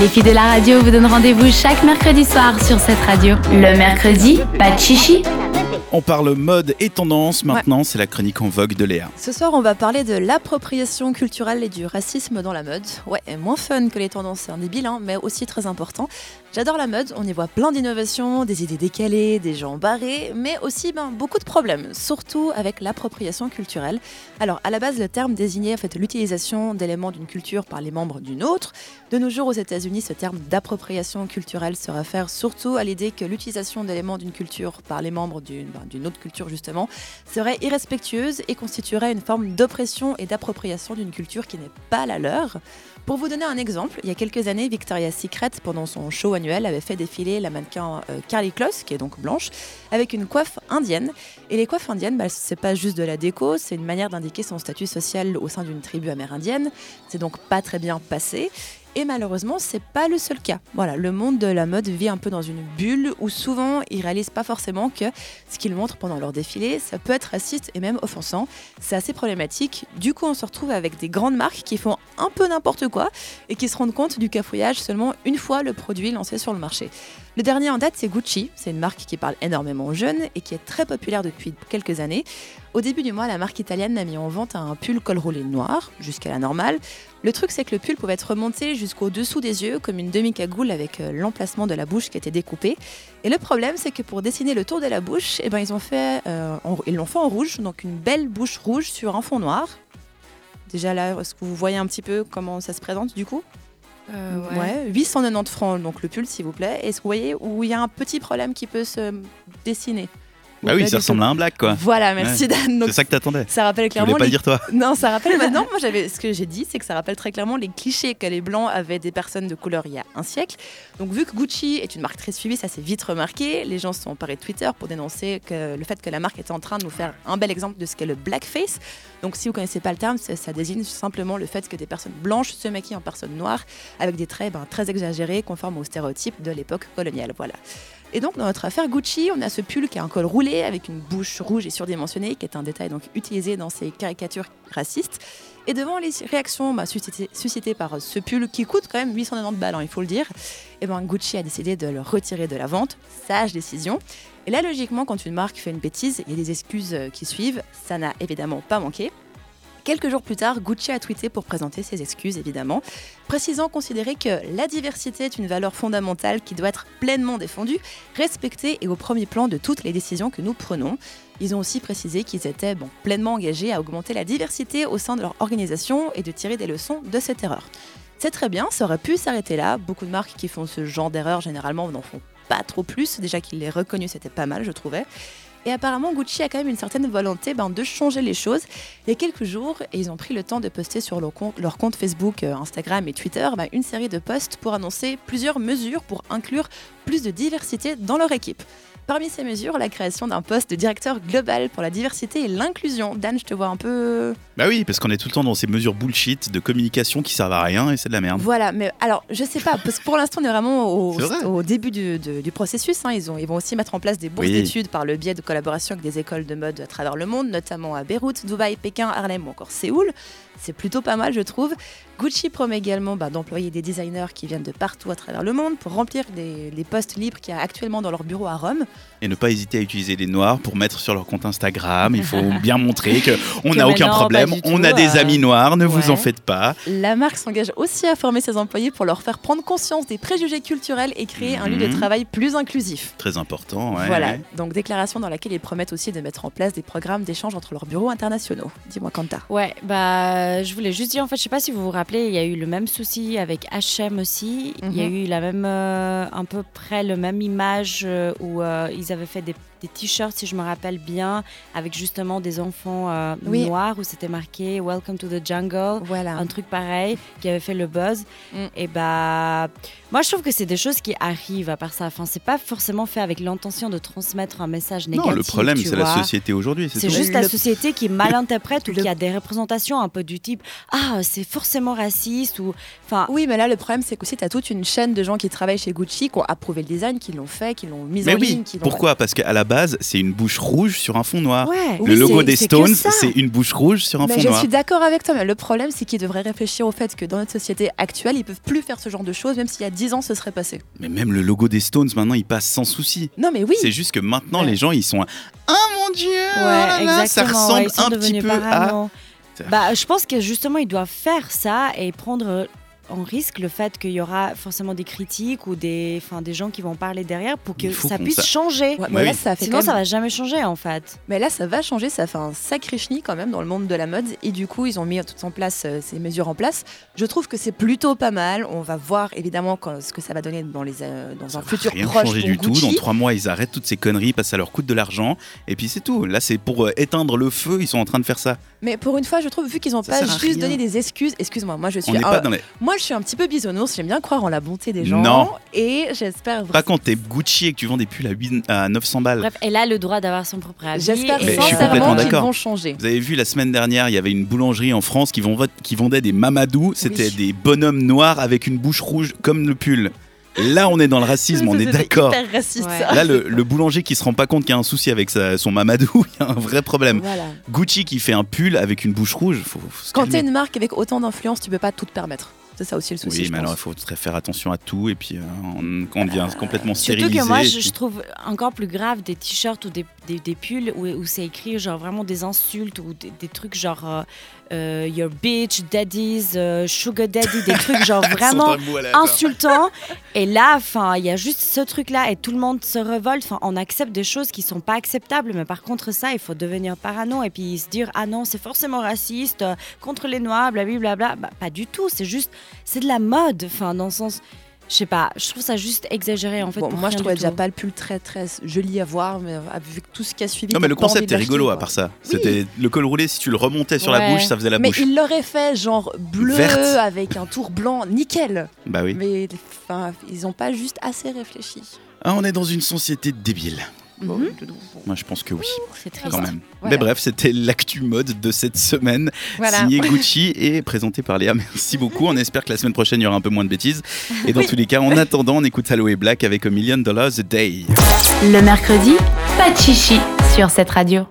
Les filles de la radio vous donnent rendez-vous chaque mercredi soir sur cette radio. Le mercredi, pas de chichi. On parle mode et tendance. Maintenant, c'est la chronique en vogue de Léa. Ce soir, on va parler de l'appropriation culturelle et du racisme dans la mode. Ouais, moins fun que les tendances, c'est un débile, hein, mais aussi très important. J'adore la mode, on y voit plein d'innovations, des idées décalées, des gens barrés, mais aussi ben, beaucoup de problèmes, surtout avec l'appropriation culturelle. Alors, à la base, le terme désignait en fait, l'utilisation d'éléments d'une culture par les membres d'une autre. De nos jours, aux États-Unis, ce terme d'appropriation culturelle se réfère surtout à l'idée que l'utilisation d'éléments d'une culture par les membres d'une ben, autre culture justement, serait irrespectueuse et constituerait une forme d'oppression et d'appropriation d'une culture qui n'est pas la leur. Pour vous donner un exemple, il y a quelques années, Victoria's Secret, pendant son show annuel, avait fait défiler la mannequin euh, Carly Kloss, qui est donc blanche, avec une coiffe indienne. Et les coiffes indiennes, bah, c'est pas juste de la déco, c'est une manière d'indiquer son statut social au sein d'une tribu amérindienne. C'est donc pas très bien passé. Et malheureusement, c'est pas le seul cas. Voilà, le monde de la mode vit un peu dans une bulle où souvent ils réalisent pas forcément que ce qu'ils montrent pendant leur défilé, ça peut être raciste et même offensant. C'est assez problématique. Du coup, on se retrouve avec des grandes marques qui font un peu n'importe quoi et qui se rendent compte du cafouillage seulement une fois le produit lancé sur le marché. Le dernier en date, c'est Gucci. C'est une marque qui parle énormément aux jeunes et qui est très populaire depuis quelques années. Au début du mois, la marque italienne a mis en vente un pull col roulé noir, jusqu'à la normale. Le truc, c'est que le pull pouvait être remonté jusqu'au dessous des yeux, comme une demi-cagoule avec euh, l'emplacement de la bouche qui était découpé. Et le problème, c'est que pour dessiner le tour de la bouche, eh ben, ils ont fait, euh, l'ont fait en rouge, donc une belle bouche rouge sur un fond noir. Déjà là, est-ce que vous voyez un petit peu comment ça se présente du coup Euh, Ouais, 890 francs donc le pull s'il vous plaît. Est-ce que vous voyez où il y a un petit problème qui peut se dessiner? Bah oui, Pas ça ressemble à un black, quoi. Voilà, merci Dan. Donc, C'est ça que t'attendais. ça rappelle Tu clairement pas le les dire, toi non, ça rappelle maintenant. Moi, j'avais ce que j'ai dit, c'est que ça rappelle très clairement les clichés que les blancs avaient des personnes de couleur il y a un siècle. Donc, vu que Gucci est une marque très suivie, ça s'est vite remarqué. Les gens se sont emparés de Twitter pour dénoncer que le fait que la marque était en train de nous faire un bel exemple de ce qu'est le blackface. Donc, si vous connaissez pas le terme, ça, ça désigne simplement le fait que des personnes blanches se maquillent en personnes noires avec des traits ben, très exagérés, conformes aux stéréotypes de l'époque coloniale. Voilà. Et donc, dans notre affaire Gucci, on a ce pull qui a un col roulé avec une bouche rouge et surdimensionnée, qui est un détail donc utilisé dans ces caricatures racistes. Et devant les réactions bah, suscitées, par ce pull qui coûte quand même 890 balles, hein, il faut le dire, et ben Gucci a décidé de le retirer de la vente. Sage décision. Et là, logiquement, quand une marque fait une bêtise, il y a des excuses euh, qui suivent. Ça n'a évidemment pas manqué. Quelques jours plus tard, Gucci a tweeté pour présenter ses excuses, évidemment, précisant considérer que la diversité est une valeur fondamentale qui doit être pleinement défendue, respectée et au premier plan de toutes les décisions que nous prenons. Ils ont aussi précisé qu'ils étaient pleinement engagés à augmenter la diversité au sein de leur organisation et de tirer des leçons de cette erreur. C'est très bien, ça aurait pu s'arrêter là. Beaucoup de marques qui font ce genre d'erreur, généralement, n'en font pas trop plus. Déjà qu'il les reconnu, c'était pas mal, je trouvais. Et apparemment, Gucci a quand même une certaine volonté ben, de changer les choses. Il y a quelques jours, ils ont pris le temps de poster sur leur compte, leur compte Facebook, euh, Instagram et Twitter ben, une série de posts pour annoncer plusieurs mesures pour inclure plus de diversité dans leur équipe. Parmi ces mesures, la création d'un poste de directeur global pour la diversité et l'inclusion. Dan, je te vois un peu... Bah oui, parce qu'on est tout le temps dans ces mesures bullshit de communication qui servent à rien et c'est de la merde. Voilà, mais alors, je sais pas, parce que pour l'instant, on est vraiment au, C'est vrai. au début du, processus. hein. Ils, ont, ils vont aussi mettre en place des bourses Oui. d'études par le biais de collaborations avec des écoles de mode à travers le monde, notamment à Beyrouth, Dubaï, Pékin, Harlem ou encore Séoul. C'est plutôt pas mal, je trouve. Gucci promet également bah, d'employer des designers qui viennent de partout à travers le monde pour remplir des, les postes libres qu'il y a actuellement dans leur bureau à Rome. Et ne pas hésiter à utiliser les noirs pour mettre sur leur compte Instagram. Il faut bien montrer qu'on n'a aucun problème. On a des euh, amis noirs, ne vous en faites pas. La marque s'engage aussi à former ses employés pour leur faire prendre conscience des préjugés culturels et créer un lieu de Mhm. travail plus inclusif. Très important. ouais, voilà, donc déclaration dans laquelle ils promettent aussi de mettre en place des programmes d'échange entre leurs bureaux internationaux. Dis-moi, Kanta. Ouais, bah, je voulais juste dire, en fait, je sais pas si vous vous rappelez, il y a eu le même souci avec H&M aussi. Il y a Mhm. eu la même, euh, à peu près le même image euh, où euh, ils avaient fait des, des t-shirts, si je me rappelle bien, avec justement des enfants euh, Oui. noirs où c'était marqué Welcome to the jungle. Voilà. Un truc pareil qui avait fait le buzz. Mm. Et bah, moi je trouve que c'est des choses qui arrivent à part ça. Enfin, c'est pas forcément fait avec l'intention de transmettre un message négatif. Non, le problème, c'est la société aujourd'hui. C'est juste Le- la société qui mal interprète ou le- qui a des représentations un peu du type ah c'est forcément raciste ou enfin Oui, mais là, le problème, c'est qu'aussi, tu as toute une chaîne de gens qui travaillent chez Gucci, qui ont approuvé le design, qui l'ont fait, qui l'ont mis Mais en oui, ligne. Qui pourquoi? Parce qu'à la base, c'est une bouche rouge sur un fond noir. Ouais. Le Oui, logo des Stones, c'est une bouche rouge sur un Mais fond je noir. suis d'accord avec toi, mais le problème, c'est qu'ils devraient réfléchir au fait que dans notre société actuelle, ils peuvent plus faire ce genre de choses, même s'il y a 10 ans, ce serait passé. Mais même le logo des Stones, maintenant, il passe sans souci. Non, mais oui. C'est juste que maintenant, Ouais. les gens, ils sont. Ah mon dieu oh Ouais, là là, Ça ressemble un petit peu à. Bah, je pense que justement, ils doivent faire ça et prendre en risque le fait qu'il y aura forcément des critiques ou des, enfin, des gens qui vont parler derrière pour que ça puisse sa- changer. Ouais, mais Ouais, là, oui. ça fait Sinon, quand ça même- va jamais changer en fait. Mais là, ça va changer, ça fait un sacré chenille quand même dans le monde de la mode. Et du coup, ils ont mis tout en place, euh, ces mesures en place. Je trouve que c'est plutôt pas mal. On va voir évidemment quand- ce que ça va donner dans, les, euh, dans Ça un va futur rien proche changer du tout. Dans trois mois, ils arrêtent toutes ces conneries parce que ça leur coûte de l'argent. Et puis c'est tout. Là, c'est pour euh, éteindre le feu. Ils sont en train de faire ça. Mais pour une fois, je trouve, vu qu'ils n'ont pas juste donné des excuses, excuse-moi, moi je suis On n'est pas dans les. moi je suis un petit peu bisounours, j'aime bien croire en la bonté des gens. Non. Et j'espère Pas quand t'es Gucci et que tu vends des pulls à, 8 à 900 balles. Bref, elle a le droit d'avoir son propre avis. J'espère sincèrement qu'ils d'accord. vont changer. Vous avez vu la semaine dernière, il y avait une boulangerie en France qui, vend- qui vendait des mamadou. C'était Oui. des bonhommes noirs avec une bouche rouge comme le pull. Là, on est dans le racisme, on est d'accord. hyper raciste Ouais. ça. Là, le, le boulanger qui se rend pas compte qu'il y a un souci avec sa- son mamadou, il y a un vrai problème. Voilà. Gucci qui fait un pull avec une bouche rouge, faut, faut Quand t'es une marque avec autant d'influence, tu peux pas tout te permettre. C'est ça aussi le souci. Oui, mais alors il faut très faire attention à tout et puis euh, on, on devient complètement Surtout stérilisé. que moi, je, trouve encore plus grave des t-shirts ou des, des, des pulls où, où c'est écrit genre vraiment des insultes ou des, des trucs genre euh, your bitch, daddies, euh, sugar daddy, des trucs genre vraiment insultants. Et là, enfin, il y a juste ce truc-là et tout le monde se révolte. Enfin, on accepte des choses qui sont pas acceptables, mais par contre ça, il faut devenir parano et puis se dire ah non, c'est forcément raciste euh, contre les noirs, blablabla. Bah, pas du tout. C'est juste, c'est de la mode. Enfin, dans le sens, je sais pas. Je trouve ça juste exagéré en fait. Bon, pour moi, je trouvais déjà tout. pas le pull très très joli à voir, mais avec tout ce qui a suivi. Non mais le concept est rigolo à part ça. Oui. C'était le col roulé si tu le remontais sur la bouche, ça faisait la Mais bouche. il l'aurait fait genre bleu Verte. avec un tour blanc, nickel. Bah oui. Mais enfin, ils ont pas juste assez réfléchi. Ah, on est dans une société débile. Bon, Mhm. Moi je pense que oui, C'est triste. quand même. Voilà. Mais bref, c'était l'actu mode de cette semaine, Voilà. signé Gucci et présenté par Léa. Merci beaucoup. On espère que la semaine prochaine il y aura un peu moins de bêtises. Et dans tous les cas, en attendant, on écoute Aloe Black avec A Million Dollars a Day. Le mercredi, pas de chichi sur cette radio.